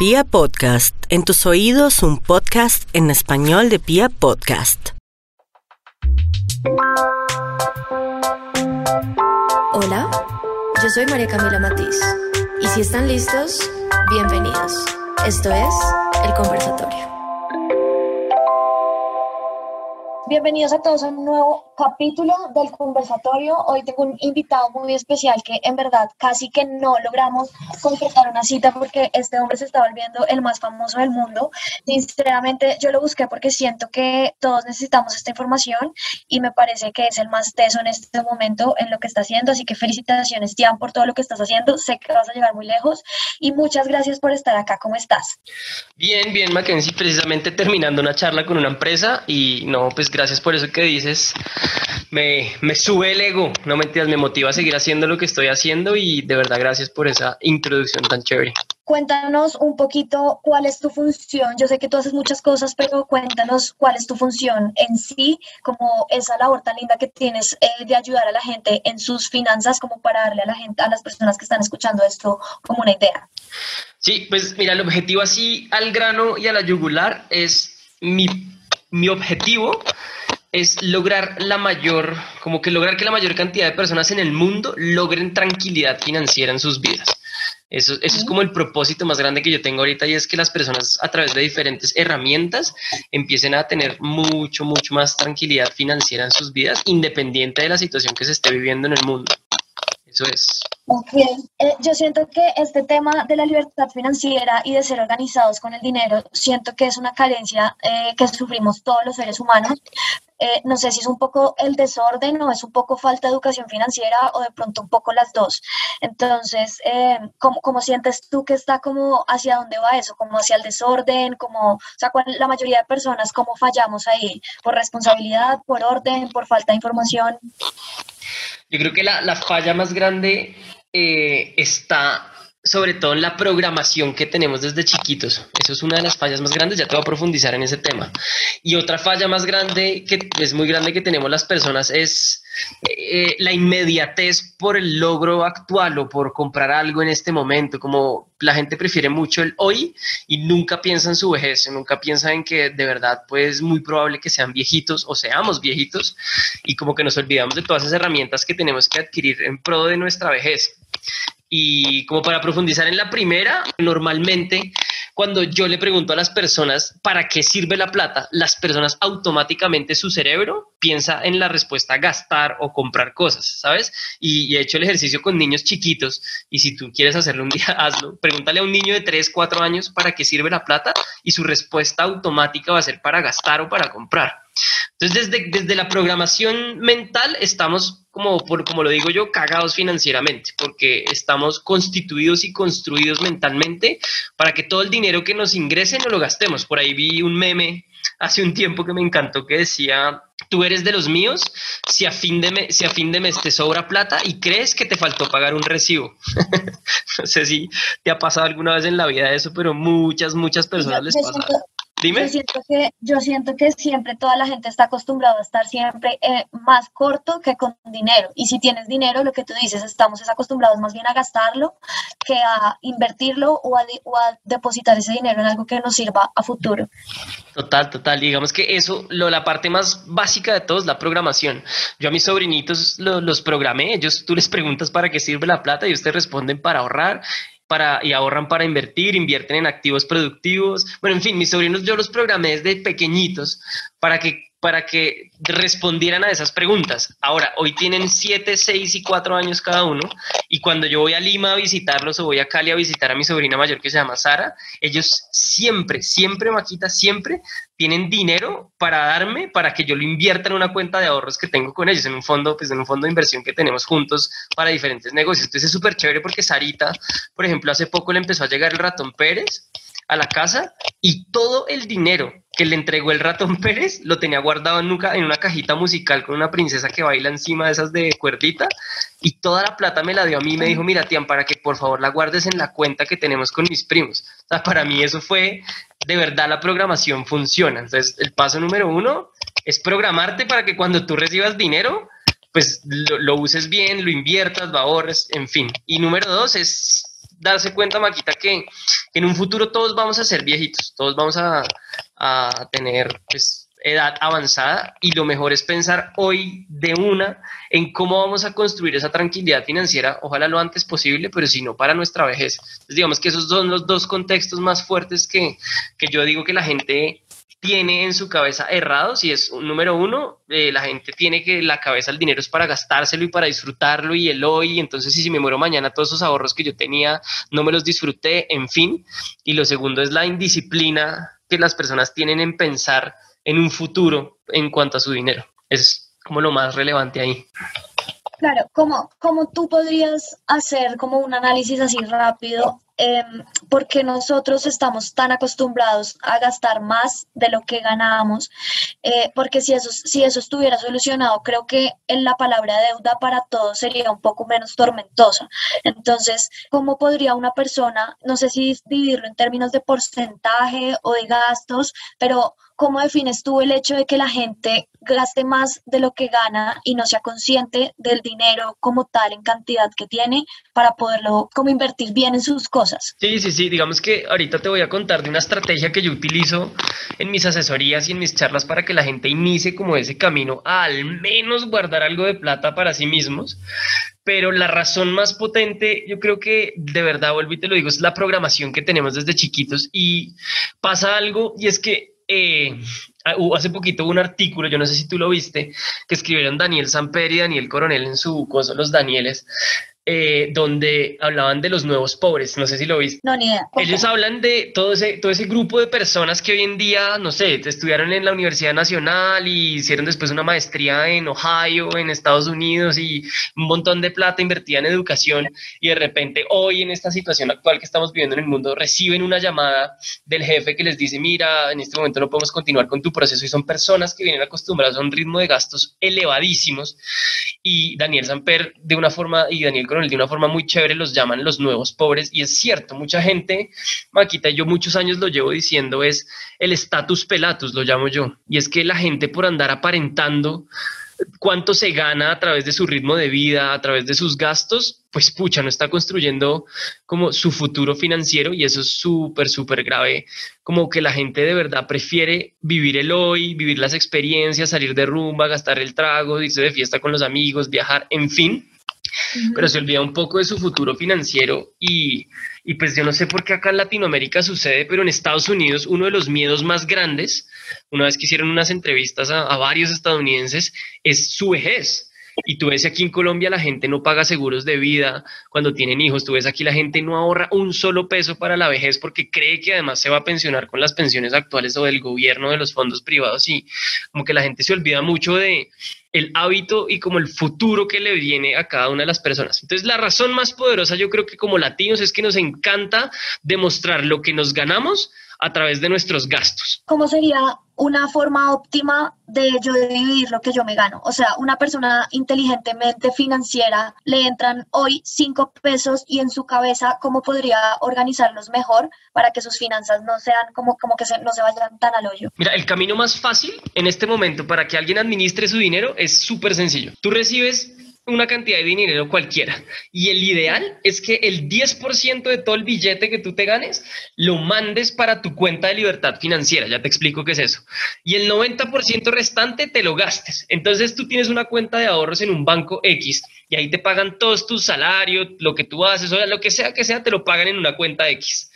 Pia Podcast, en tus oídos un podcast en español de Pia Podcast. Hola, yo soy María Camila Matiz y si están listos, bienvenidos. Esto es El Conversatorio. Bienvenidos a todos a un nuevo capítulo del conversatorio. Hoy tengo un invitado muy especial que en verdad casi que no logramos concretar una cita porque este hombre se está volviendo el más famoso del mundo. Sinceramente yo lo busqué porque siento que todos necesitamos esta información y me parece que es el más teso en este momento en lo que está haciendo. Así que felicitaciones, Tian, por todo lo que estás haciendo. Sé que vas a llegar muy lejos y muchas gracias por estar acá. ¿Cómo estás? Bien, bien, Mackenzie. Precisamente terminando una charla con una empresa y no, pues gracias por eso que dices. Me, me sube el ego, no mentiras, me motiva a seguir haciendo lo que estoy haciendo y de verdad gracias por esa introducción tan chévere. Cuéntanos un poquito cuál es tu función. Yo sé que tú haces muchas cosas, pero cuéntanos cuál es tu función en sí, como esa labor tan linda que tienes eh, de ayudar a la gente en sus finanzas, como para darle a la gente, a las personas que están escuchando esto, como una idea. Sí, pues mira, el objetivo así al grano y a la yugular es mi, mi objetivo es lograr la mayor, como que lograr que la mayor cantidad de personas en el mundo logren tranquilidad financiera en sus vidas. Eso, eso es como el propósito más grande que yo tengo ahorita y es que las personas a través de diferentes herramientas empiecen a tener mucho, mucho más tranquilidad financiera en sus vidas, independiente de la situación que se esté viviendo en el mundo. Eso es. Ok, eh, yo siento que este tema de la libertad financiera y de ser organizados con el dinero, siento que es una carencia eh, que sufrimos todos los seres humanos. Eh, no sé si es un poco el desorden o es un poco falta de educación financiera o de pronto un poco las dos. Entonces, ¿cómo, ¿cómo, sientes tú que está como hacia dónde va eso? ¿Como hacia el desorden? Como, o sea, la mayoría de personas, ¿cómo fallamos ahí? ¿Por responsabilidad, por orden, por falta de información? Yo creo que la, la falla más grande eh, está sobre todo en la programación que tenemos desde chiquitos. Eso es una de las fallas más grandes, ya te voy a profundizar en ese tema. Y otra falla más grande, que es muy grande que tenemos las personas, es eh, la inmediatez por el logro actual o por comprar algo en este momento. Como la gente prefiere mucho el hoy y nunca piensa en su vejez, nunca piensa en que de verdad pues es muy probable que sean viejitos o seamos viejitos y como que nos olvidamos de todas esas herramientas que tenemos que adquirir en pro de nuestra vejez. Y como para profundizar en la primera, normalmente cuando yo le pregunto a las personas para qué sirve la plata, las personas automáticamente su cerebro piensa en la respuesta gastar o comprar cosas, ¿sabes? Y, he hecho el ejercicio con niños chiquitos y si tú quieres hacerlo un día, hazlo. Pregúntale a un niño de 3, 4 años para qué sirve la plata y su respuesta automática va a ser para gastar o para comprar. Entonces, desde, desde la programación mental estamos, como, por, como lo digo yo, cagados financieramente, porque estamos constituidos y construidos mentalmente para que todo el dinero que nos ingrese no lo gastemos. Por ahí vi un meme hace un tiempo que me encantó que decía, tú eres de los míos si a fin de, si a fin de mes te sobra plata y crees que te faltó pagar un recibo. no sé si te ha pasado alguna vez en la vida eso, pero muchas, muchas personas les pasa. Yo siento, que, yo siento que siempre toda la gente está acostumbrada a estar siempre eh, más corto que con dinero. Y si tienes dinero, lo que tú dices, estamos acostumbrados más bien a gastarlo que a invertirlo o a, depositar ese dinero en algo que nos sirva a futuro. Total, total. Digamos que eso, lo, la parte más básica de todo es la programación. Yo a mis sobrinitos los programé, ellos tú les preguntas para qué sirve la plata y ustedes responden para ahorrar para, y ahorran para invertir, invierten en activos productivos. Bueno, en fin, mis sobrinos yo los programé desde pequeñitos para que para que respondieran a esas preguntas. Ahora, hoy tienen 7, 6 y 4 años cada uno y cuando yo voy a Lima a visitarlos o voy a Cali a visitar a mi sobrina mayor que se llama Sara, ellos siempre, siempre, Maquita, siempre tienen dinero para darme para que yo lo invierta en una cuenta de ahorros que tengo con ellos, en un fondo, pues en un fondo de inversión que tenemos juntos para diferentes negocios. Entonces es súper chévere porque Sarita, por ejemplo, hace poco le empezó a llegar el ratón Pérez a la casa y todo el dinero que le entregó el ratón Pérez lo tenía guardado en una, en una cajita musical con una princesa que baila encima de esas de cuerdita y toda la plata me la dio a mí me dijo, mira, Tian, para que por favor la guardes en la cuenta que tenemos con mis primos. Para mí eso fue, de verdad la programación funciona. Entonces, el paso número uno es programarte para que cuando tú recibas dinero, pues lo, lo uses bien, lo inviertas, lo ahorres, en fin. Y número dos es darse cuenta, Maquita, que, en un futuro todos vamos a ser viejitos, todos vamos a, a tener pues, edad avanzada y lo mejor es pensar hoy de una en cómo vamos a construir esa tranquilidad financiera, ojalá lo antes posible, pero si no para nuestra vejez. Entonces, digamos que esos son los dos contextos más fuertes que, que yo digo que la gente tiene en su cabeza errados y es un número uno, eh, la gente tiene que la cabeza el dinero es para gastárselo y para disfrutarlo y el hoy, entonces si, si me muero mañana todos esos ahorros que yo tenía no me los disfruté, en fin. Y lo segundo es la indisciplina que las personas tienen en pensar en un futuro en cuanto a su dinero. Es como lo más relevante ahí. Claro, como, como tú podrías hacer como un análisis así rápido Em, porque nosotros estamos tan acostumbrados a gastar más de lo que ganamos, eh, porque si eso, si eso estuviera solucionado, creo que en la palabra deuda para todos sería un poco menos tormentosa. Entonces, ¿cómo podría una persona, no sé si dividirlo en términos de porcentaje o de gastos, pero ¿cómo defines tú el hecho de que la gente gaste más de lo que gana y no sea consciente del dinero como tal en cantidad que tiene para poderlo como invertir bien en sus cosas? Sí, sí, sí, digamos que ahorita te voy a contar de una estrategia que yo utilizo en mis asesorías y en mis charlas para que la gente inicie como ese camino a al menos guardar algo de plata para sí mismos. Pero la razón más potente, yo creo que de verdad, vuelvo y te lo digo, es la programación que tenemos desde chiquitos y pasa algo y es que eh, hace poquito hubo un artículo, yo no sé si tú lo viste, que escribieron Daniel Samper y Daniel Coronel en su cosa, Los Danieles, eh, donde hablaban de los nuevos pobres, no sé si lo viste. No, ni idea. Ellos hablan de todo ese, todo ese grupo de personas que hoy en día, no sé, estudiaron en la Universidad Nacional y hicieron después una maestría en Ohio, en Estados Unidos y un montón de plata invertida en educación y de repente hoy en esta situación actual que estamos viviendo en el mundo reciben una llamada del jefe que les dice, mira, en este momento no podemos continuar con tu proceso y son personas que vienen acostumbradas a un ritmo de gastos elevadísimos y Daniel Samper de una forma y Daniel de una forma muy chévere los llaman los nuevos pobres y es cierto, mucha gente, Maquita, yo muchos años lo llevo diciendo, es el status pelatus, lo llamo yo, y es que la gente por andar aparentando cuánto se gana a través de su ritmo de vida, a través de sus gastos, pues pucha, no está construyendo como su futuro financiero y eso es súper, súper grave, como que la gente de verdad prefiere vivir el hoy, vivir las experiencias, salir de rumba, gastar el trago, irse de fiesta con los amigos, viajar, en fin, pero se olvida un poco de su futuro financiero y, y, pues yo no sé por qué acá en Latinoamérica sucede, pero en Estados Unidos uno de los miedos más grandes, una vez que hicieron unas entrevistas a, a varios estadounidenses, es su vejez. Y tú ves aquí en Colombia la gente no paga seguros de vida cuando tienen hijos, tú ves aquí la gente no ahorra un solo peso para la vejez porque cree que además se va a pensionar con las pensiones actuales o del gobierno, de los fondos privados y como que la gente se olvida mucho de, el hábito y como el futuro que le viene a cada una de las personas. Entonces, la razón más poderosa yo creo que como latinos es que nos encanta demostrar lo que nos ganamos a través de nuestros gastos. ¿Cómo sería una forma óptima de yo dividir lo que yo me gano? O sea, una persona inteligentemente financiera le entran hoy cinco pesos y en su cabeza, ¿cómo podría organizarlos mejor para que sus finanzas no sean como, como que no se vayan tan al hoyo? Mira, el camino más fácil en este momento para que alguien administre su dinero es súper sencillo. Tú recibes una cantidad de dinero cualquiera. Y el ideal es que el 10% de todo el billete que tú te ganes lo mandes para tu cuenta de libertad financiera. Ya te explico qué es eso. Y el 90% restante te lo gastes. Entonces tú tienes una cuenta de ahorros en un banco X y ahí te pagan todos tus salarios, lo que tú haces, o lo que sea que sea, te lo pagan en una cuenta X.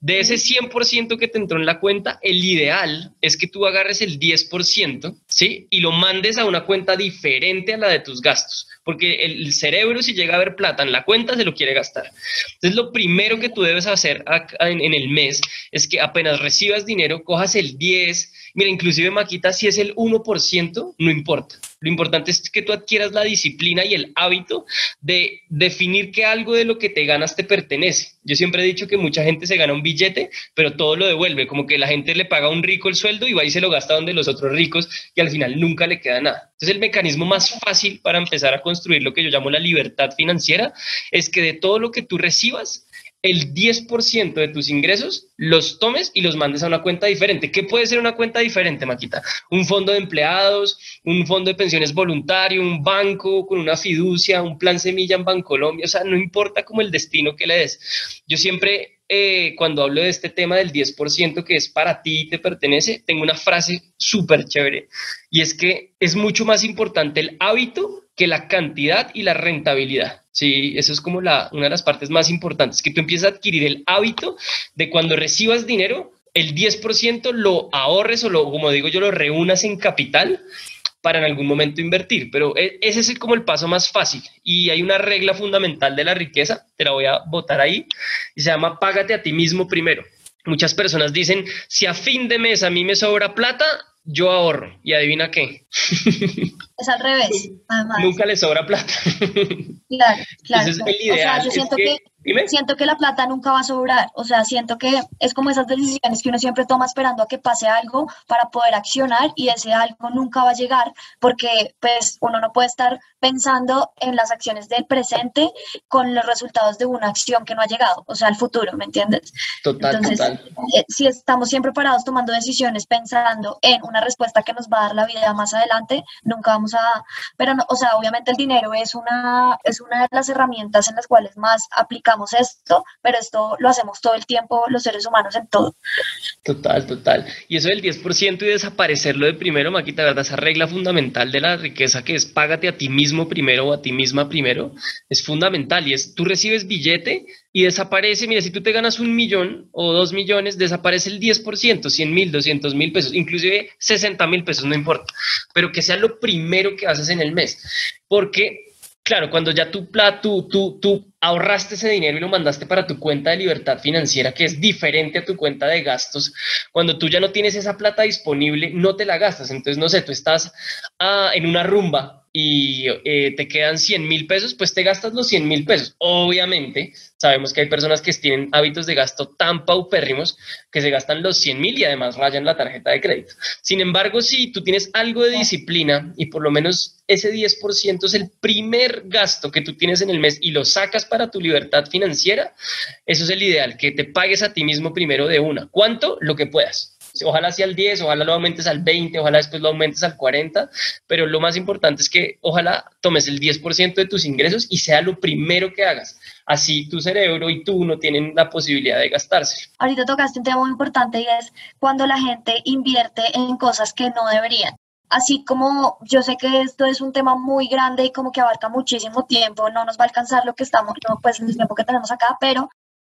De ese 100% que te entró en la cuenta, el ideal es que tú agarres el 10%, ¿sí? Y lo mandes a una cuenta diferente a la de tus gastos porque el cerebro si llega a ver plata en la cuenta se lo quiere gastar. Entonces lo primero que tú debes hacer en, el mes es que apenas recibas dinero, cojas el 10, mira, inclusive Maquita, si es el 1%, no importa. Lo importante es que tú adquieras la disciplina y el hábito de definir que algo de lo que te ganas te pertenece. Yo siempre he dicho que mucha gente se gana un billete, pero todo lo devuelve, como que la gente le paga a un rico el sueldo y va y se lo gasta donde los otros ricos y al final nunca le queda nada. Entonces el mecanismo más fácil para empezar a construir lo que yo llamo la libertad financiera es que de todo lo que tú recibas, el 10% de tus ingresos los tomes y los mandes a una cuenta diferente. ¿Qué puede ser una cuenta diferente, Maquita? Un fondo de empleados, un fondo de pensiones voluntario, un banco con una fiducia, un plan semilla en Bancolombia, o sea, no importa como el destino que le des. Yo siempre eh, cuando hablo de este tema del 10% que es para ti y te pertenece, tengo una frase súper chévere y es que es mucho más importante el hábito que la cantidad y la rentabilidad. Sí, eso es como la, una de las partes más importantes, que tú empiezas a adquirir el hábito de cuando recibas dinero, el 10% lo ahorres o lo, como digo yo, lo reúnas en capital para en algún momento invertir, pero e, ese es como el paso más fácil y hay una regla fundamental de la riqueza, te la voy a botar ahí, y se llama págate a ti mismo primero. Muchas personas dicen, si a fin de mes a mí me sobra plata, yo ahorro. ¿Y adivina qué? Es al revés, Nunca le sobra plata. Claro, claro. o sea, yo siento que Siento que la plata nunca va a sobrar, o sea, siento que es como esas decisiones que uno siempre toma esperando a que pase algo para poder accionar y ese algo nunca va a llegar porque pues uno no puede estar pensando en las acciones del presente con los resultados de una acción que no ha llegado, o sea, el futuro, ¿me entiendes? Total, Entonces, eh, si estamos siempre parados tomando decisiones pensando en una respuesta que nos va a dar la vida más adelante, nunca vamos pero no, o sea, obviamente el dinero es una, es una de las herramientas en las cuales más aplicamos esto, pero esto lo hacemos todo el tiempo los seres humanos en todo. Total, total. Y eso del 10% y desaparecerlo de primero, Maquita, ¿verdad? Esa regla fundamental de la riqueza que es págate a ti mismo primero o a ti misma primero, es fundamental y es tú recibes billete y desaparece, mira, si tú te ganas un millón o dos millones, desaparece el 10%, 100 mil, 200 mil pesos, inclusive 60 mil pesos, no importa, pero que sea lo primero que haces en el mes, porque Claro, cuando ya tú, tú, tú, tú ahorraste ese dinero y lo mandaste para tu cuenta de libertad financiera, que es diferente a tu cuenta de gastos, cuando tú ya no tienes esa plata disponible, no te la gastas. Entonces, no sé, tú estás ah, en una rumba y eh, te quedan 100 mil pesos, pues te gastas los 100 mil pesos. Obviamente, sabemos que hay personas que tienen hábitos de gasto tan paupérrimos que se gastan los 100 mil y además rayan la tarjeta de crédito. Sin embargo, si tú tienes algo de disciplina y por lo menos ese 10% es el primer gasto que tú tienes en el mes y lo sacas para tu libertad financiera, eso es el ideal, que te pagues a ti mismo primero de una. ¿Cuánto? Lo que puedas ojalá sea al 10, ojalá lo aumentes al 20, ojalá después lo aumentes al 40, pero lo más importante es que ojalá tomes el 10% de tus ingresos y sea lo primero que hagas. Así tu cerebro y tú no tienen la posibilidad de gastarse. Ahorita tocaste un tema muy importante y es cuando la gente invierte en cosas que no deberían así como yo sé que esto es un tema muy grande y como que abarca muchísimo tiempo, no nos va a alcanzar lo que estamos, pues el tiempo que tenemos acá, pero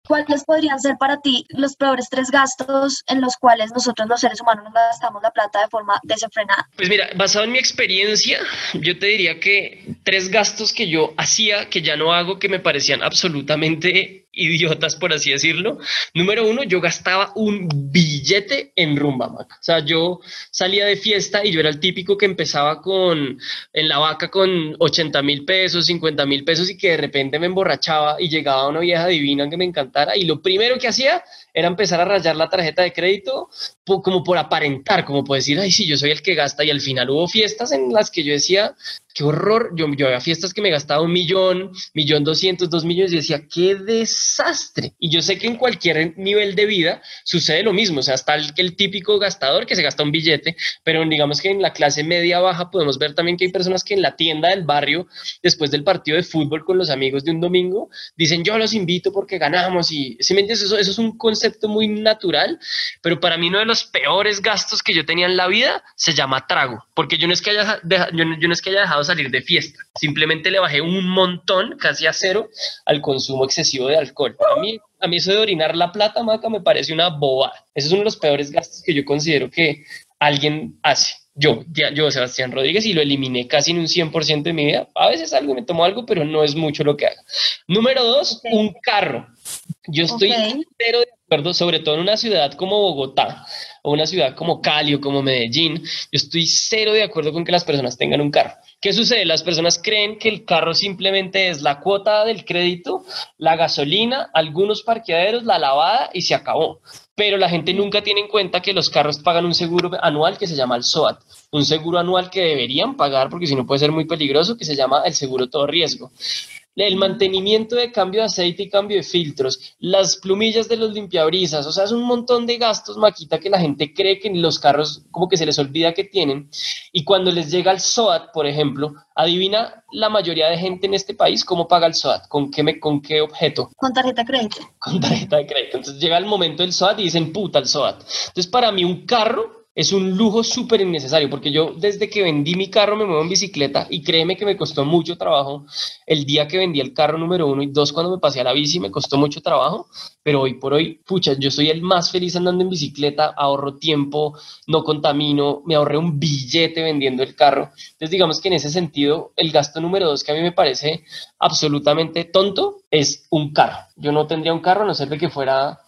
¿Cuáles podrían ser para ti los peores tres gastos en los cuales nosotros los seres humanos nos gastamos la plata de forma desenfrenada? Pues mira, basado en mi experiencia, yo te diría que tres gastos que yo hacía, que ya no hago, que me parecían absolutamente idiotas, por así decirlo. Número uno, yo gastaba un billete en rumba, O sea, yo salía de fiesta y yo era el típico que empezaba con, en la vaca con 80 mil pesos, 50 mil pesos y que de repente me emborrachaba y llegaba una vieja divina que me encantara y lo primero que hacía era empezar a rayar la tarjeta de crédito como por aparentar, como por decir, ay, sí, yo soy el que gasta y al final hubo fiestas en las que yo decía, qué horror. Yo, yo había fiestas que me gastaba un millón, millón doscientos, dos millones y decía, qué desastre. Y yo sé que en cualquier nivel de vida sucede lo mismo. O sea, está el, el típico gastador que se gasta un billete, pero digamos que en la clase media baja podemos ver también que hay personas que en la tienda del barrio, después del partido de fútbol con los amigos de un domingo, dicen, yo los invito porque ganamos. Y si me entiendes, eso, eso es un concepto muy natural, pero para mí uno de los peores gastos que yo tenía en la vida se llama trago, porque yo no es que haya, yo no es que haya dejado salir de fiesta. Simplemente le bajé un montón, casi a cero, al consumo excesivo de alcohol. A mí, a mí eso de orinar la plata, Maca, me parece una bobada. Ese es uno de los peores gastos que yo considero que alguien hace. Yo, yo, Sebastián Rodríguez, y lo eliminé casi en un 100% de mi vida. A veces algo me tomo algo, pero no es mucho lo que hago. Número dos, un carro. Yo estoy entero de acuerdo, sobre todo en una ciudad como Bogotá o una ciudad como Cali o como Medellín. Yo estoy cero de acuerdo con que las personas tengan un carro. ¿Qué sucede? Las personas creen que el carro simplemente es la cuota del crédito, la gasolina, algunos parqueaderos, la lavada y se acabó. Pero la gente nunca tiene en cuenta que los carros pagan un seguro anual que se llama el SOAT, un seguro anual que deberían pagar porque si no puede ser muy peligroso, que se llama el seguro todo riesgo. El mantenimiento de cambio de aceite y cambio de filtros, las plumillas de los limpiabrisas, o sea, es un montón de gastos, Maquita, que la gente cree que en los carros como que se les olvida que tienen. Y cuando les llega el SOAT, por ejemplo, adivina la mayoría de gente en este país cómo paga el SOAT, con qué, me, con qué objeto. Con tarjeta de crédito. Con tarjeta de crédito. Entonces llega el momento del SOAT y dicen, puta, el SOAT. Entonces para mí un carro es un lujo súper innecesario, porque yo desde que vendí mi carro me muevo en bicicleta y créeme que me costó mucho trabajo el día que vendí el carro número uno y dos cuando me pasé a la bici me costó mucho trabajo, pero hoy por hoy, pucha, yo soy el más feliz andando en bicicleta, ahorro tiempo, no contamino, me ahorré un billete vendiendo el carro. Entonces digamos que en ese sentido el gasto número dos que a mí me parece absolutamente tonto es un carro. Yo no tendría un carro a no ser de que fuera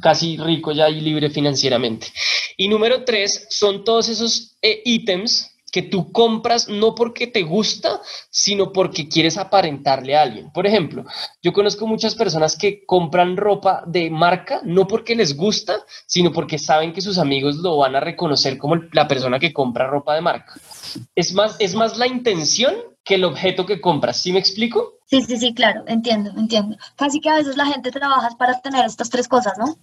casi rico ya y libre financieramente. Y número tres, son todos esos eh, ítems que tú compras no porque te gusta, sino porque quieres aparentarle a alguien. Por ejemplo, yo conozco muchas personas que compran ropa de marca no porque les gusta, sino porque saben que sus amigos lo van a reconocer como la persona que compra ropa de marca. Es más, es más la intención que el objeto que compras. ¿Sí me explico? Sí, sí, sí, claro, entiendo, entiendo. Casi que a veces la gente trabaja para tener estas tres cosas, ¿no?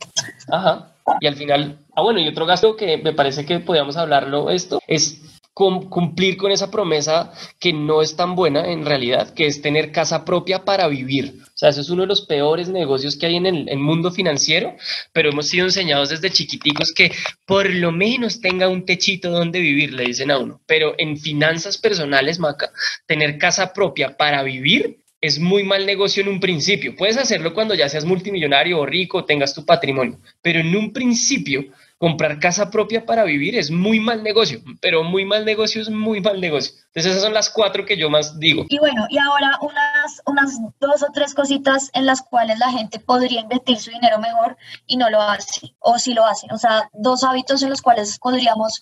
Ajá. Y al final, ah, bueno, y otro gasto que me parece que podíamos hablarlo esto es cumplir con esa promesa que no es tan buena en realidad, que es tener casa propia para vivir. O sea, eso es uno de los peores negocios que hay en el, mundo financiero, pero hemos sido enseñados desde chiquiticos que por lo menos tenga un techito donde vivir, le dicen a uno. Pero en finanzas personales, Maca, tener casa propia para vivir es muy mal negocio en un principio. Puedes hacerlo cuando ya seas multimillonario o rico, tengas tu patrimonio, pero en un principio comprar casa propia para vivir es muy mal negocio, pero muy mal negocio es muy mal negocio. Entonces esas son las cuatro que yo más digo. Y bueno, y ahora unas, unas dos o tres cositas en las cuales la gente podría invertir su dinero mejor y no lo hace, o si lo hace. O sea, dos hábitos en los cuales podríamos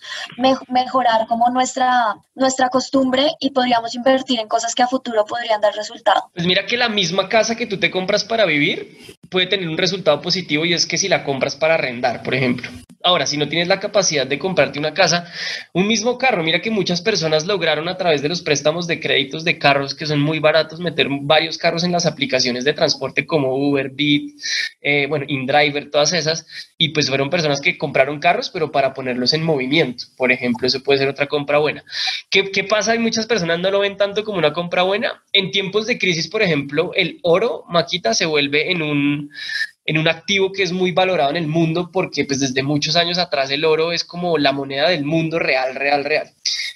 mejorar como nuestra, nuestra costumbre y podríamos invertir en cosas que a futuro podrían dar resultado. Pues mira que la misma casa que tú te compras para vivir puede tener un resultado positivo y es que si la compras para arrendar, por ejemplo. Ahora, si no tienes la capacidad de comprarte una casa, un mismo carro, mira que muchas personas lograron a través de los préstamos de créditos de carros que son muy baratos meter varios carros en las aplicaciones de transporte como Uber, Bit, eh, bueno, InDriver, todas esas, y pues fueron personas que compraron carros, pero para ponerlos en movimiento, por ejemplo, eso puede ser otra compra buena. ¿Qué, qué pasa? Hay muchas personas no lo ven tanto como una compra buena. En tiempos de crisis, por ejemplo, el oro, Maquita, se vuelve en un en un activo que es muy valorado en el mundo porque pues desde muchos años atrás el oro es como la moneda del mundo real, real, real.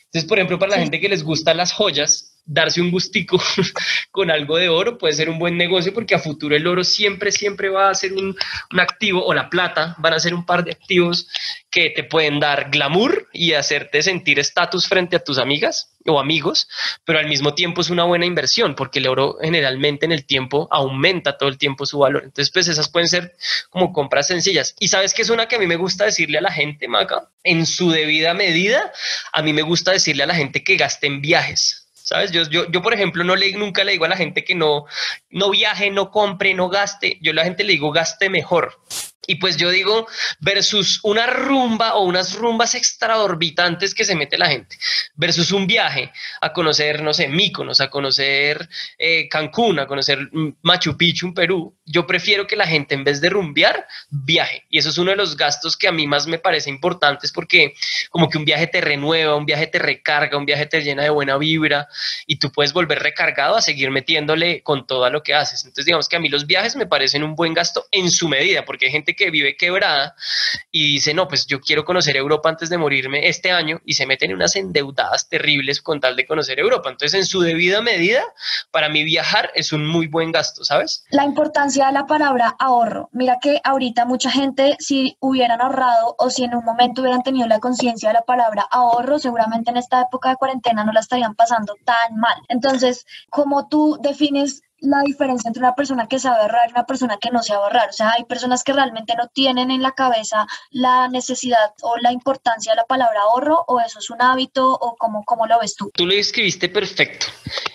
Entonces, por ejemplo, para la gente que les gustan las joyas, darse un gustico con algo de oro puede ser un buen negocio porque a futuro el oro siempre, siempre va a ser un, activo o la plata van a ser un par de activos que te pueden dar glamour y hacerte sentir estatus frente a tus amigas o amigos, pero al mismo tiempo es una buena inversión porque el oro generalmente en el tiempo aumenta todo el tiempo su valor. Entonces, pues esas pueden ser como compras sencillas. Y sabes que es una que a mí me gusta decirle a la gente, Maca, en su debida medida, a mí me gusta decirle a la gente que gaste en viajes ¿Sabes? Yo, yo, yo, por ejemplo, no le, nunca le digo a la gente que no, no viaje, no compre, no gaste. Yo a la gente le digo gaste mejor. Y pues yo digo, versus una rumba o unas rumbas extraorbitantes que se mete la gente, versus un viaje a conocer, no sé, Míconos, a conocer eh, Cancún, a conocer Machu Picchu en Perú, yo prefiero que la gente en vez de rumbear, viaje. Y eso es uno de los gastos que a mí más me parece importantes porque como que un viaje te renueva, un viaje te recarga, un viaje te llena de buena vibra y tú puedes volver recargado a seguir metiéndole con todo lo que haces. Entonces digamos que a mí los viajes me parecen un buen gasto en su medida porque hay gente que vive quebrada y dice, no, pues yo quiero conocer Europa antes de morirme este año y se meten en unas endeudadas terribles con tal de conocer Europa. Entonces, en su debida medida, para mí viajar es un muy buen gasto, ¿sabes? La importancia de la palabra ahorro. Mira que ahorita mucha gente, si hubieran ahorrado o si en un momento hubieran tenido la conciencia de la palabra ahorro, seguramente en esta época de cuarentena no la estarían pasando tan mal. Entonces, como tú defines la diferencia entre una persona que sabe ahorrar y una persona que no sabe ahorrar. O sea, hay personas que realmente no tienen en la cabeza la necesidad o la importancia de la palabra ahorro o eso es un hábito o cómo, cómo lo ves tú. Tú lo escribiste perfecto.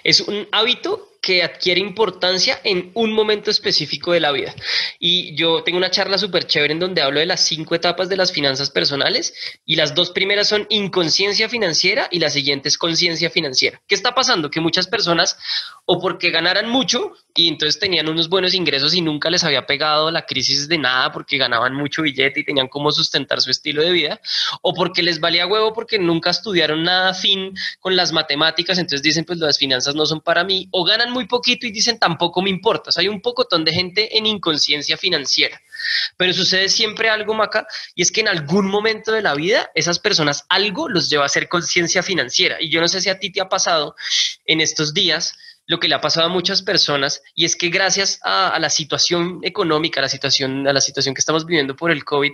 Es un hábito que adquiere importancia en un momento específico de la vida. Y yo tengo una charla súper chévere en donde hablo de las cinco etapas de las finanzas personales y las dos primeras son inconsciencia financiera y la siguiente es conciencia financiera. ¿Qué está pasando? Que muchas personas o porque ganaran mucho y entonces tenían unos buenos ingresos y nunca les había pegado la crisis de nada porque ganaban mucho billete y tenían cómo sustentar su estilo de vida, o porque les valía huevo porque nunca estudiaron nada fin con las matemáticas, entonces dicen pues las finanzas no son para mí, o ganan muy poquito y dicen tampoco me importa. O hay un pocotón de gente en inconsciencia financiera. Pero sucede siempre algo, Maca, y es que en algún momento de la vida esas personas algo los lleva a hacer conciencia financiera. Y yo no sé si a ti te ha pasado en estos días lo que le ha pasado a muchas personas y es que gracias a, la situación económica, a la situación, a la situación que estamos viviendo por el COVID,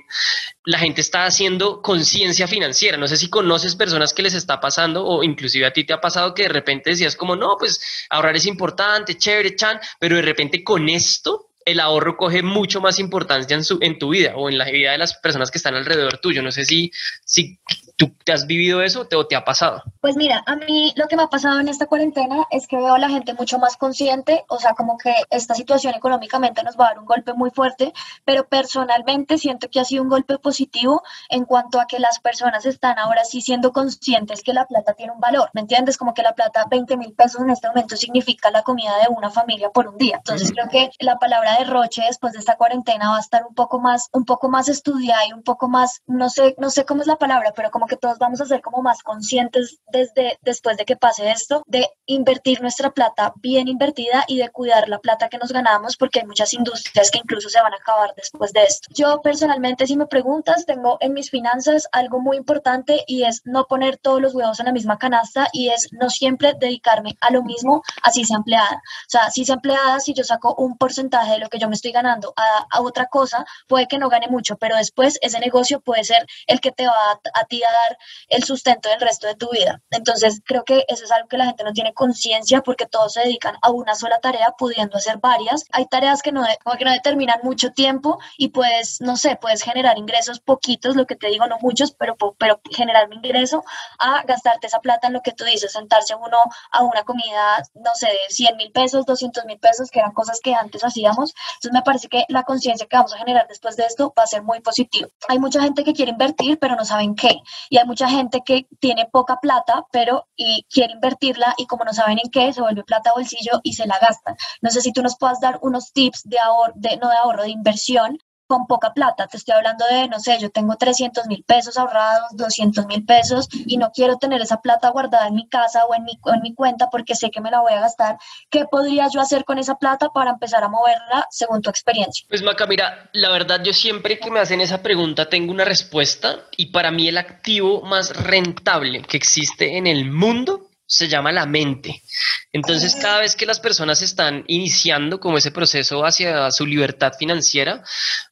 la gente está haciendo conciencia financiera. No sé si conoces personas que les está pasando o inclusive a ti te ha pasado que de repente decías como, no, pues ahorrar es importante, chévere, chan, pero de repente con esto el ahorro coge mucho más importancia en, su, en tu vida o en la vida de las personas que están alrededor tuyo. No sé si, si tú te has vivido eso o te ha pasado. Pues mira, a mí lo que me ha pasado en esta cuarentena es que veo a la gente mucho más consciente, o sea, como que esta situación económicamente nos va a dar un golpe muy fuerte, pero personalmente siento que ha sido un golpe positivo en cuanto a que las personas están ahora sí siendo conscientes que la plata tiene un valor, ¿me entiendes? Como que la plata, 20 mil pesos en este momento significa la comida de una familia por un día. Entonces creo que la palabra derroche después de esta cuarentena va a estar un poco más, un poco más estudiada y un poco más, no sé, no sé cómo es la palabra, pero como que todos vamos a ser como más conscientes desde después de que pase esto, de invertir nuestra plata bien invertida y de cuidar la plata que nos ganamos, porque hay muchas industrias que incluso se van a acabar después de esto. Yo personalmente, si me preguntas, tengo en mis finanzas algo muy importante y es no poner todos los huevos en la misma canasta y es no siempre dedicarme a lo mismo, así sea empleada. O sea, si sea empleada, si yo saco un porcentaje de lo que yo me estoy ganando a, a, otra cosa, puede que no gane mucho, pero después ese negocio puede ser el que te va a, a ti a dar el sustento del resto de tu vida. Entonces, creo que eso es algo que la gente no tiene conciencia porque todos se dedican a una sola tarea, pudiendo hacer varias. Hay tareas que no, que no determinan mucho tiempo y puedes, no sé, puedes generar ingresos poquitos, lo que te digo, no muchos, pero, pero generar un ingreso a gastarte esa plata en lo que tú dices, sentarse uno a una comida, no sé, de 100 mil pesos, 200 mil pesos, que eran cosas que antes hacíamos. Entonces, me parece que la conciencia que vamos a generar después de esto va a ser muy positivo. Hay mucha gente que quiere invertir, pero no saben qué. Y hay mucha gente que tiene poca plata, pero y quiere invertirla y como no saben en qué, se vuelve plata a bolsillo y se la gastan. No sé si tú nos puedas dar unos tips de ahorro, de, no de ahorro, de inversión con poca plata. Te estoy hablando de, no sé, yo tengo 300 mil pesos ahorrados, 200 mil pesos y no quiero tener esa plata guardada en mi casa o en mi, en mi cuenta porque sé que me la voy a gastar. ¿Qué podría yo hacer con esa plata para empezar a moverla según tu experiencia? Pues Maca, mira, la verdad yo siempre que me hacen esa pregunta tengo una respuesta y para mí el activo más rentable que existe en el mundo se llama la mente. Entonces, cada vez que las personas están iniciando como ese proceso hacia su libertad financiera,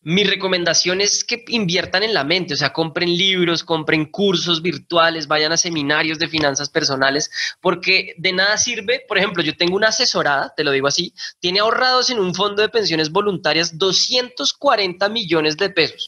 mi recomendación es que inviertan en la mente, o sea, compren libros, compren cursos virtuales, vayan a seminarios de finanzas personales, porque de nada sirve, por ejemplo, yo tengo una asesorada, te lo digo así, tiene ahorrados en un fondo de pensiones voluntarias 240 millones de pesos.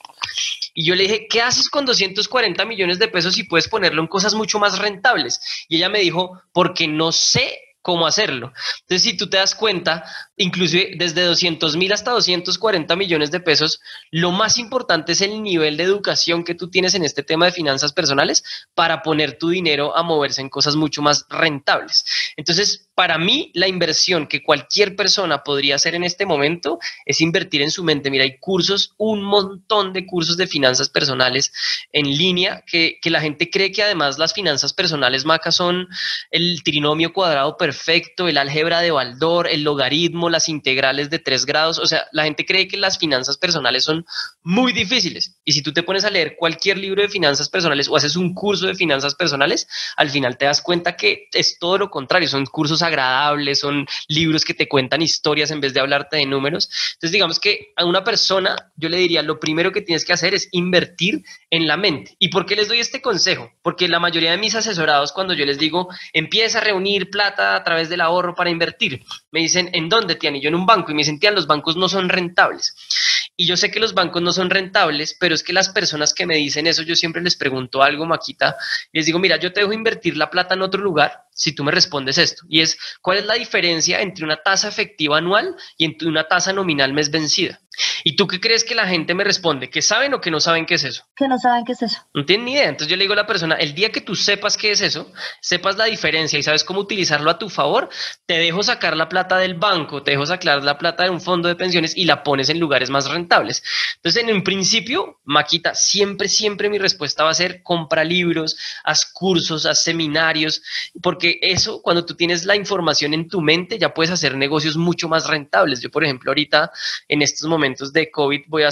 Y yo le dije, ¿qué haces con 240 millones de pesos si puedes ponerlo en cosas mucho más rentables? Y ella me dijo, porque no sé cómo hacerlo. Entonces, si tú te das cuenta, inclusive desde 200 mil hasta 240 millones de pesos, lo más importante es el nivel de educación que tú tienes en este tema de finanzas personales para poner tu dinero a moverse en cosas mucho más rentables. Entonces, para mí, la inversión que cualquier persona podría hacer en este momento es invertir en su mente. Mira, hay cursos, un montón de cursos de finanzas personales en línea que, que la gente cree que además las finanzas personales, Maca, son el trinomio cuadrado perfecto, el álgebra de Baldor, el logaritmo, las integrales de tres grados. O sea, la gente cree que las finanzas personales son muy difíciles. Y si tú te pones a leer cualquier libro de finanzas personales o haces un curso de finanzas personales, al final te das cuenta que es todo lo contrario, son cursos agradables, son libros que te cuentan historias en vez de hablarte de números. Entonces, digamos que a una persona, yo le diría, lo primero que tienes que hacer es invertir en la mente. ¿Y por qué les doy este consejo? Porque la mayoría de mis asesorados, cuando yo les digo, empieza a reunir plata a través del ahorro para invertir, me dicen, ¿en dónde, Tian? Y yo en un banco, y me dicen, los bancos no son rentables. Y yo sé que los bancos no son rentables, pero es que las personas que me dicen eso, yo siempre les pregunto algo, Maquita, les digo, mira, yo te dejo invertir la plata en otro lugar, si tú me respondes esto. Y es, ¿cuál es la diferencia entre una tasa efectiva anual y entre una tasa nominal mes vencida? ¿Y tú qué crees que la gente me responde? ¿Que saben o que no saben qué es eso? Que no saben qué es eso. No tienen ni idea. Entonces yo le digo a la persona, el día que tú sepas qué es eso, sepas la diferencia y sabes cómo utilizarlo a tu favor, te dejo sacar la plata del banco, te dejo sacar la plata de un fondo de pensiones y la pones en lugares más rentables. Entonces en un principio, Maquita, siempre, siempre mi respuesta va a ser compra libros, haz cursos, haz seminarios, porque eso, cuando tú tienes la información en tu mente, ya puedes hacer negocios mucho más rentables. Yo, por ejemplo, ahorita en estos momentos, de COVID, voy a,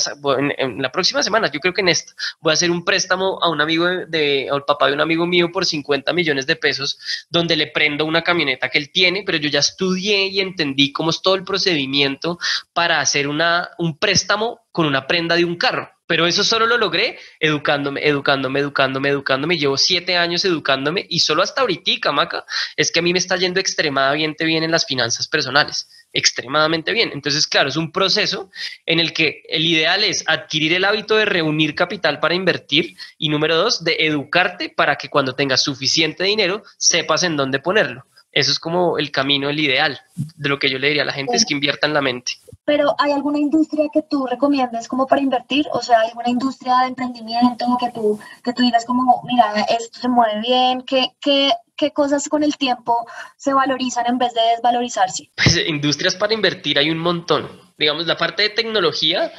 en, la próxima semana, yo creo que en esta, voy a hacer un préstamo a un amigo de, al papá de un amigo mío por 50 millones de pesos, donde le prendo una camioneta que él tiene, pero yo ya estudié y entendí cómo es todo el procedimiento para hacer una, un préstamo con una prenda de un carro. Pero eso solo lo logré educándome, educándome, educándome, educándome. Llevo siete años educándome y solo hasta ahorita, Maca, es que a mí me está yendo extremadamente bien en las finanzas personales extremadamente bien. Entonces, claro, es un proceso en el que el ideal es adquirir el hábito de reunir capital para invertir y número dos, de educarte para que cuando tengas suficiente dinero sepas en dónde ponerlo. Eso es como el camino, el ideal de lo que yo le diría a la gente es que invierta en la mente. Pero ¿hay alguna industria que tú recomiendes como para invertir? O sea, ¿alguna industria de emprendimiento que tú, que tú digas como, mira, esto se mueve bien? ¿Qué, qué, qué cosas con el tiempo se valorizan en vez de desvalorizarse? Pues industrias para invertir hay un montón digamos, la parte de tecnología,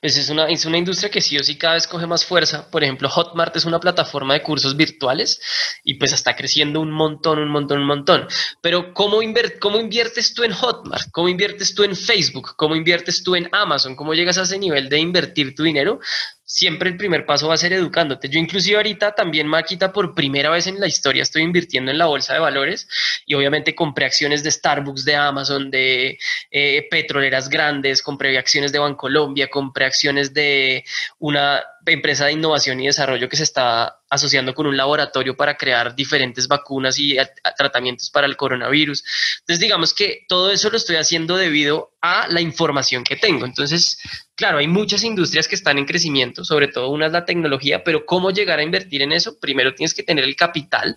pues es una, es una industria que sí o sí cada vez coge más fuerza. Por ejemplo, Hotmart es una plataforma de cursos virtuales y pues está creciendo un montón, un montón, un montón. Pero ¿cómo, cómo inviertes tú en Hotmart? ¿Cómo inviertes tú en Facebook? ¿Cómo inviertes tú en Amazon? ¿Cómo llegas a ese nivel de invertir tu dinero? Siempre el primer paso va a ser educándote. Yo inclusive ahorita también, Maquita, por primera vez en la historia estoy invirtiendo en la bolsa de valores y obviamente compré acciones de Starbucks, de Amazon, de eh, petroleras grandes, compré acciones de Bancolombia, compré acciones de una empresa de innovación y desarrollo que se está asociando con un laboratorio para crear diferentes vacunas y tratamientos para el coronavirus. Entonces, digamos que todo eso lo estoy haciendo debido a la información que tengo. Entonces, claro, hay muchas industrias que están en crecimiento, sobre todo una es la tecnología, pero ¿cómo llegar a invertir en eso? Primero tienes que tener el capital,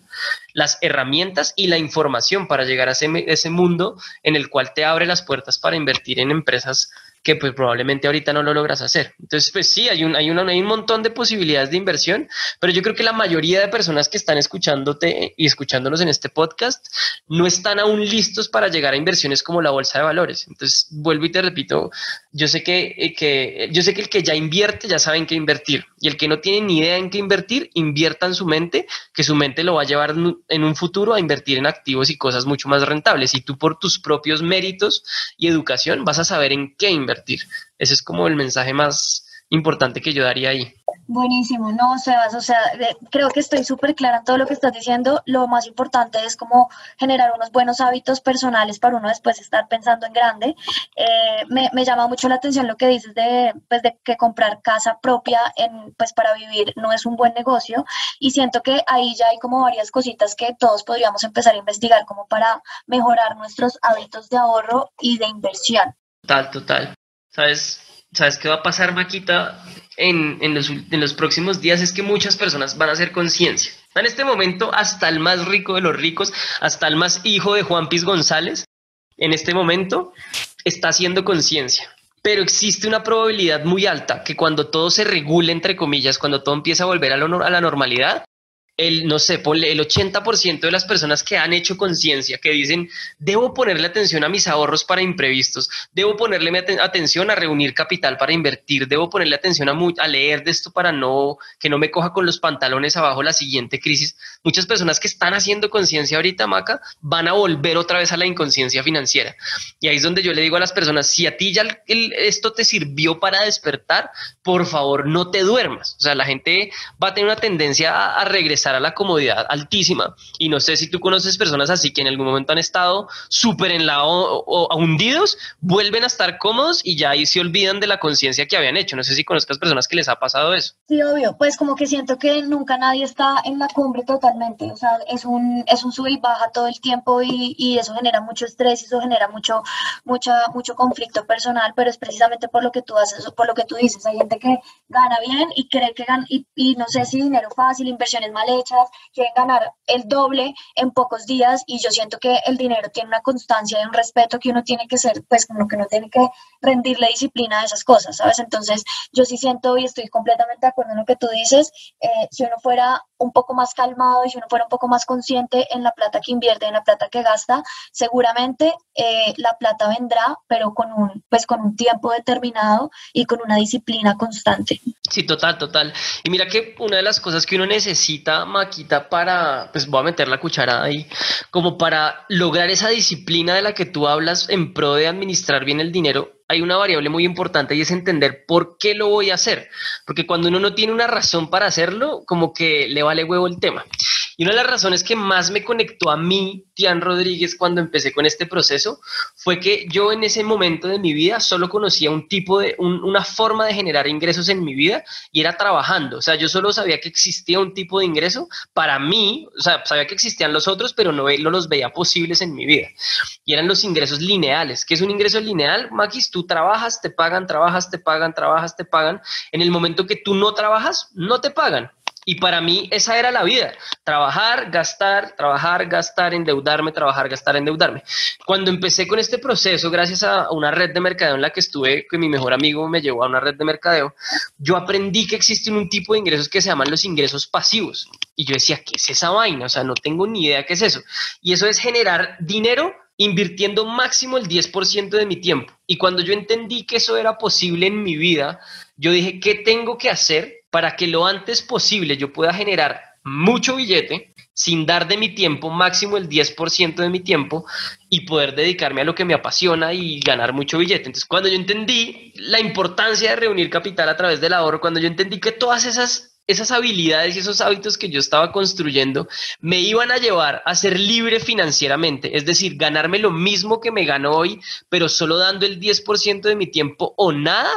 las herramientas y la información para llegar a ese, ese mundo en el cual te abre las puertas para invertir en empresas que pues probablemente ahorita no lo logras hacer. Entonces, pues sí, hay un, hay, una, hay un montón de posibilidades de inversión, pero yo creo que la mayoría de personas que están escuchándote y escuchándonos en este podcast no están aún listos para llegar a inversiones como la bolsa de valores. Entonces, vuelvo y te repito, yo sé que, eh, que, yo sé que el que ya invierte ya sabe en qué invertir y el que no tiene ni idea en qué invertir, invierta en su mente, que su mente lo va a llevar en un futuro a invertir en activos y cosas mucho más rentables. Y tú por tus propios méritos y educación vas a saber en qué invertir ese es como el mensaje más importante que yo daría ahí. Buenísimo, no, Sebas, o sea, creo que estoy súper clara en todo lo que estás diciendo. Lo más importante es como generar unos buenos hábitos personales para uno después estar pensando en grande. Eh, me, me, llama mucho la atención lo que dices de, pues, de que comprar casa propia en, pues, para vivir no es un buen negocio y siento que ahí ya hay como varias cositas que todos podríamos empezar a investigar como para mejorar nuestros hábitos de ahorro y de inversión. Total, total. ¿Sabes, ¿Sabes qué va a pasar, Maquita, en, en, los, en los próximos días? Es que muchas personas van a hacer conciencia. En este momento, hasta el más rico de los ricos, hasta el más hijo de Juan Piz González, en este momento está haciendo conciencia. Pero existe una probabilidad muy alta que cuando todo se regule, entre comillas, cuando todo empieza a volver a, a la normalidad, el, no sé, el 80% de las personas que han hecho conciencia, que dicen, debo ponerle atención a mis ahorros para imprevistos, debo ponerle atención a reunir capital para invertir, debo ponerle atención a, a leer de esto para no, que no me coja con los pantalones abajo la siguiente crisis. Muchas personas que están haciendo conciencia ahorita, Maca, van a volver otra vez a la inconsciencia financiera. Y ahí es donde yo le digo a las personas, si a ti ya esto te sirvió para despertar, por favor no te duermas. O sea, la gente va a tener una tendencia a regresar a la comodidad altísima. Y no sé si tú conoces personas así que en algún momento han estado súper en la o, hundidos, vuelven a estar cómodos y ya ahí se olvidan de la conciencia que habían hecho. No sé si conozcas personas que les ha pasado eso. Sí, obvio. Pues como que siento que nunca nadie está en la cumbre totalmente. O sea, es un, es un sub y baja todo el tiempo y, y eso genera mucho estrés y eso genera mucho, mucha, mucho conflicto personal, pero es precisamente por lo que tú haces, por lo que tú dices. Hay gente que gana bien y cree que gana, y, y no sé si dinero fácil, inversiones mal derechas, quieren ganar el doble en pocos días y yo siento que el dinero tiene una constancia y un respeto que uno tiene que ser, pues como que uno tiene que rendirle disciplina a esas cosas, ¿sabes? Entonces yo sí siento y estoy completamente de acuerdo en lo que tú dices, eh, si uno fuera un poco más calmado y si uno fuera un poco más consciente en la plata que invierte, en la plata que gasta, seguramente eh, la plata vendrá, pero con un, pues con un tiempo determinado y con una disciplina constante. Sí, total, total. Y mira que una de las cosas que uno necesita, Maquita, para, pues voy a meter la cucharada ahí, como para lograr esa disciplina de la que tú hablas en pro de administrar bien el dinero, hay una variable muy importante y es entender por qué lo voy a hacer. Porque cuando uno no tiene una razón para hacerlo, como que le vale huevo el tema. Y una de las razones que más me conectó a mí, Tian Rodríguez, cuando empecé con este proceso, fue que yo en ese momento de mi vida solo conocía un tipo de, una forma de generar ingresos en mi vida y era trabajando. O sea, yo solo sabía que existía un tipo de ingreso para mí, o sea, sabía que existían los otros, pero no, no los veía posibles en mi vida. Y eran los ingresos lineales. ¿Qué es un ingreso lineal? Maquis, tú trabajas, te pagan, trabajas, te pagan, trabajas, te pagan. En el momento que tú no trabajas, no te pagan. Y para mí esa era la vida, trabajar, gastar, trabajar, gastar, endeudarme, trabajar, gastar, endeudarme. Cuando empecé con este proceso, gracias a una red de mercadeo en la que estuve, que mi mejor amigo me llevó a una red de mercadeo, yo aprendí que existe un tipo de ingresos que se llaman los ingresos pasivos. Y yo decía, ¿qué es esa vaina? O sea, no tengo ni idea qué es eso. Y eso es generar dinero invirtiendo máximo el 10% de mi tiempo. Y cuando yo entendí que eso era posible en mi vida, yo dije, ¿qué tengo que hacer para que lo antes posible yo pueda generar mucho billete sin dar de mi tiempo, máximo el 10% de mi tiempo, y poder dedicarme a lo que me apasiona y ganar mucho billete. Entonces, cuando yo entendí la importancia de reunir capital a través del ahorro, cuando yo entendí que todas esas esas habilidades y esos hábitos que yo estaba construyendo me iban a llevar a ser libre financieramente, es decir, ganarme lo mismo que me gano hoy, pero solo dando el 10% de mi tiempo o nada.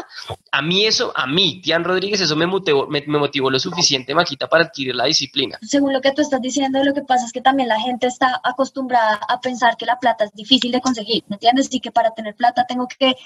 A mí eso, a mí, Tian Rodríguez, eso me motivó, me, motivó lo suficiente, Maquita, para adquirir la disciplina. Según lo que tú estás diciendo, lo que pasa es que también la gente está acostumbrada a pensar que la plata es difícil de conseguir, ¿me entiendes? Y que para tener plata tengo que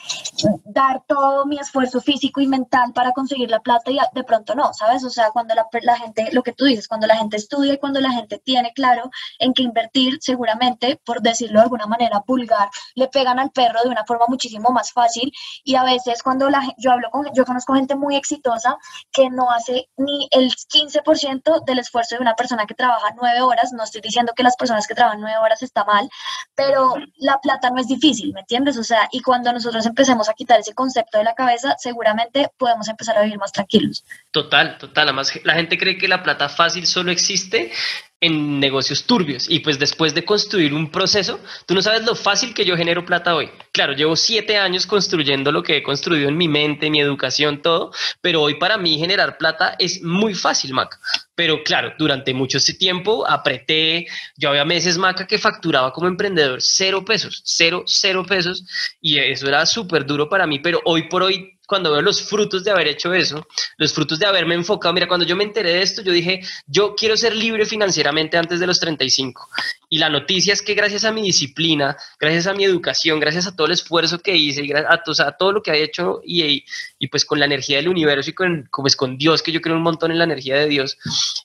dar todo mi esfuerzo físico y mental para conseguir la plata y de pronto no, ¿sabes? O sea, cuando la, la, gente, lo que tú dices, cuando la gente estudia y cuando la gente tiene claro en qué invertir, seguramente, por decirlo de alguna manera vulgar, le pegan al perro de una forma muchísimo más fácil. Y a veces cuando la, yo hablo con, yo conozco gente muy exitosa que no hace ni el 15% del esfuerzo de una persona que trabaja nueve horas. No estoy diciendo que las personas que trabajan nueve horas está mal, pero la plata no es difícil, ¿me entiendes? O sea, y cuando nosotros empecemos a quitar ese concepto de la cabeza, seguramente podemos empezar a vivir más tranquilos. Total, total. La gente cree que la plata fácil solo existe en negocios turbios y pues después de construir un proceso, tú no sabes lo fácil que yo genero plata hoy. Claro, llevo siete años construyendo lo que he construido en mi mente, mi educación, todo, pero hoy para mí generar plata es muy fácil, Maca. Pero claro, durante mucho ese tiempo apreté, yo había meses, Maca, que facturaba como emprendedor cero pesos, cero, cero pesos y eso era súper duro para mí, pero hoy por hoy cuando veo los frutos de haber hecho eso, los frutos de haberme enfocado, mira, cuando yo me enteré de esto, yo dije, yo quiero ser libre financieramente antes de los 35. Y la noticia es que gracias a mi disciplina, gracias a mi educación, gracias a todo el esfuerzo que hice, a, a todo lo que he hecho y, y, pues con la energía del universo y con, pues con Dios, que yo creo un montón en la energía de Dios,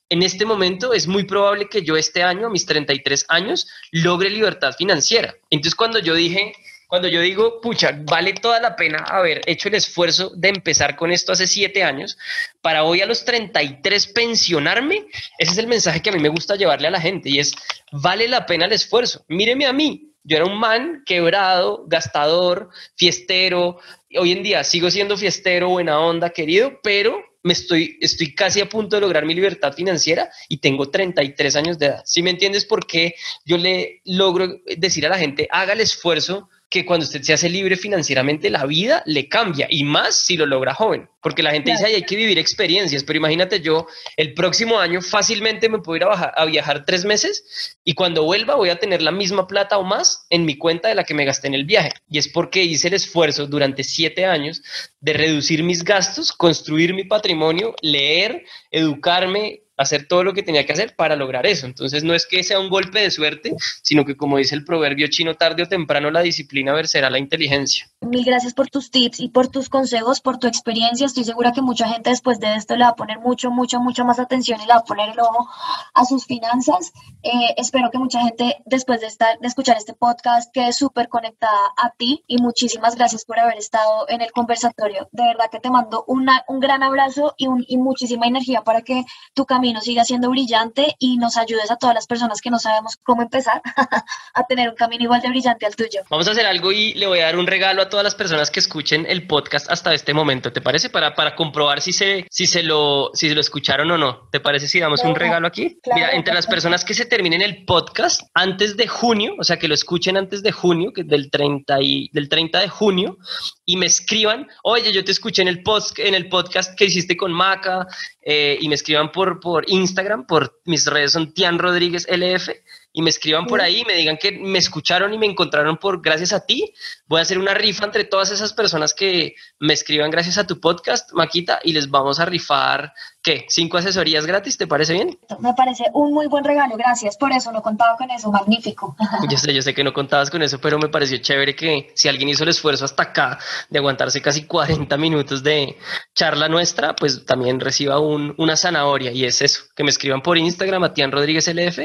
en este momento es muy probable que yo este año, a mis 33 años, logre libertad financiera. Entonces cuando yo dije, cuando yo digo, pucha, vale toda la pena haber hecho el esfuerzo de empezar con esto hace siete años, para hoy a los 33 pensionarme, ese es el mensaje que a mí me gusta llevarle a la gente y es, vale la pena el esfuerzo. Míreme a mí, yo era un man quebrado, gastador, fiestero. Hoy en día sigo siendo fiestero, buena onda, querido, pero me estoy, estoy casi a punto de lograr mi libertad financiera y tengo 33 años de edad. Si me entiendes por qué yo le logro decir a la gente, haga el esfuerzo que cuando usted se hace libre financieramente, la vida le cambia y más si lo logra joven. Porque la gente dice, Ay, hay que vivir experiencias, pero imagínate yo, el próximo año fácilmente me puedo ir a, a, viajar tres meses y cuando vuelva voy a tener la misma plata o más en mi cuenta de la que me gasté en el viaje. Y es porque hice el esfuerzo durante siete años de reducir mis gastos, construir mi patrimonio, leer, educarme, hacer todo lo que tenía que hacer para lograr eso. Entonces no es que sea un golpe de suerte, sino que como dice el proverbio chino, tarde o temprano la disciplina vencerá la inteligencia. Mil gracias por tus tips y por tus consejos, por tu experiencia. Estoy segura que mucha gente después de esto le va a poner mucho, mucho, mucho más atención y le va a poner el ojo a sus finanzas. Eh, espero que mucha gente después de, estar, de escuchar este podcast quede súper conectada a ti y muchísimas gracias por haber estado en el conversatorio. De verdad que te mando una, un gran abrazo y, un, y muchísima energía para que tu camino siga siendo brillante y nos ayudes a todas las personas que no sabemos cómo empezar a tener un camino igual de brillante al tuyo. Vamos a hacer algo y le voy a dar un regalo a todas las personas que escuchen el podcast hasta este momento. ¿Te parece? Para, para comprobar si se, si, se lo, si se lo escucharon o no. ¿Te parece si damos un regalo aquí? Mira, entre las personas que se terminen el podcast antes de junio, o sea, que lo escuchen antes de junio, que es del 30, y, del 30 de junio, y me escriban, oye, yo te escuché en el, post, en el podcast que hiciste con Maca, eh, y me escriban por, por Instagram, por mis redes son Tian Rodríguez LF, y me escriban por ahí, me digan que me escucharon y me encontraron por gracias a ti. Voy a hacer una rifa entre todas esas personas que me escriban gracias a tu podcast, Maquita, y les vamos a rifar ¿Qué? ¿Cinco asesorías gratis? ¿Te parece bien? Me parece un muy buen regalo, gracias por eso, no contaba con eso, magnífico. Yo sé, yo sé que no contabas con eso, pero me pareció chévere que si alguien hizo el esfuerzo hasta acá de aguantarse casi 40 minutos de charla nuestra, pues también reciba un, una zanahoria y es eso, que me escriban por Instagram a Tian Rodríguez LF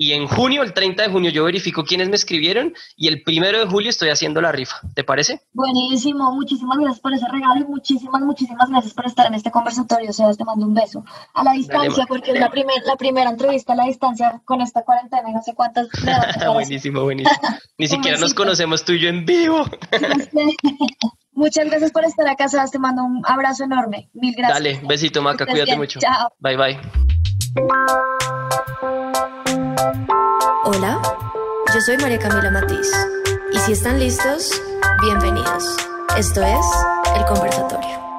y en junio, el 30 de junio, yo verifico quiénes me escribieron y el primero de julio estoy haciendo la rifa, ¿te parece? Buenísimo, muchísimas gracias por ese regalo y muchísimas, muchísimas gracias por estar en este conversatorio, sea, te mando un beso. A la distancia, porque es la, primer, la primera entrevista a la distancia con esta cuarentena, no sé cuántas. buenísimo, buenísimo. Ni siquiera nos conocemos tú y yo en vivo. Muchas gracias por estar acá, Sebas. Te mando un abrazo enorme. Mil gracias. Dale, besito, Maca. Cuídate mucho. Chao. Bye, bye. Hola, yo soy María Camila Matiz. Y si están listos, bienvenidos. Esto es El Conversatorio.